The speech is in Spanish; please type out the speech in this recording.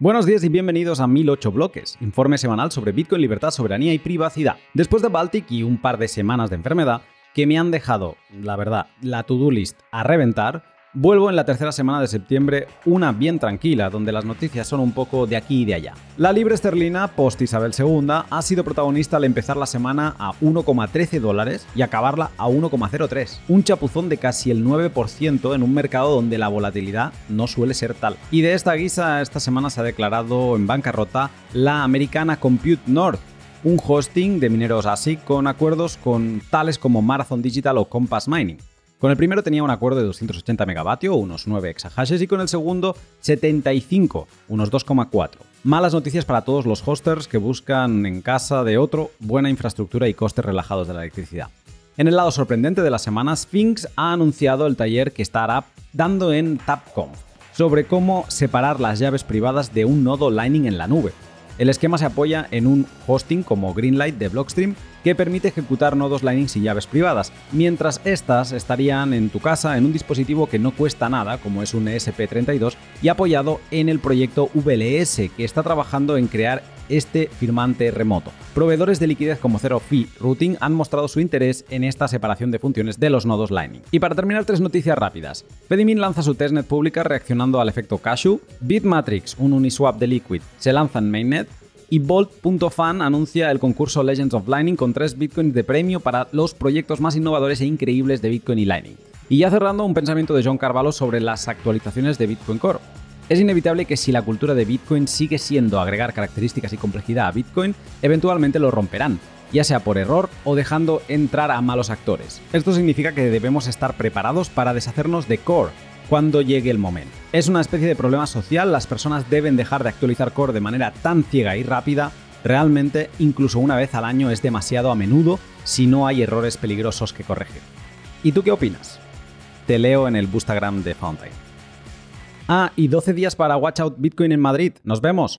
Buenos días y bienvenidos a 1008 Bloques, informe semanal sobre Bitcoin, libertad, soberanía y privacidad. Después de Baltic y un par de semanas de enfermedad que me han dejado, la verdad, la to-do list a reventar, Vuelvo en la tercera semana de septiembre, una bien tranquila, donde las noticias son un poco de aquí y de allá. La libre esterlina, post Isabel II, ha sido protagonista al empezar la semana a 1,13 dólares y acabarla a 1,03. Un chapuzón de casi el 9% en un mercado donde la volatilidad no suele ser tal. Y de esta guisa, esta semana se ha declarado en bancarrota la americana Compute North, un hosting de mineros ASIC con acuerdos con tales como Marathon Digital o Compass Mining. Con el primero tenía un acuerdo de 280 megavatios, unos 9 exahashes, y con el segundo 75, unos 2,4. Malas noticias para todos los hosters que buscan en casa de otro buena infraestructura y costes relajados de la electricidad. En el lado sorprendente de la semana, Sphinx ha anunciado el taller que estará dando en TapConf sobre cómo separar las llaves privadas de un nodo Lightning en la nube. El esquema se apoya en un hosting como Greenlight de Blockstream que permite ejecutar nodos Lightning sin llaves privadas, mientras estas estarían en tu casa en un dispositivo que no cuesta nada, como es un ESP32, y apoyado en el proyecto VLS, que está trabajando en crear este firmante remoto. Proveedores de liquidez como Zero Fee Routing han mostrado su interés en esta separación de funciones de los nodos Lightning. Y para terminar, tres noticias rápidas. Fedimin lanza su testnet pública reaccionando al efecto Cashew, Bitmatrix, un Uniswap de Liquid, se lanza en Mainnet, y Bolt.fan anuncia el concurso Legends of Lightning con 3 bitcoins de premio para los proyectos más innovadores e increíbles de Bitcoin y Lightning. Y ya cerrando, un pensamiento de John Carvalho sobre las actualizaciones de Bitcoin Core. Es inevitable que si la cultura de Bitcoin sigue siendo agregar características y complejidad a Bitcoin, eventualmente lo romperán, ya sea por error o dejando entrar a malos actores. Esto significa que debemos estar preparados para deshacernos de Core, cuando llegue el momento. Es una especie de problema social, las personas deben dejar de actualizar core de manera tan ciega y rápida, realmente incluso una vez al año es demasiado a menudo si no hay errores peligrosos que corregir. ¿Y tú qué opinas? Te leo en el Boostagram de Fountain. Ah, y 12 días para Watch Out Bitcoin en Madrid. Nos vemos.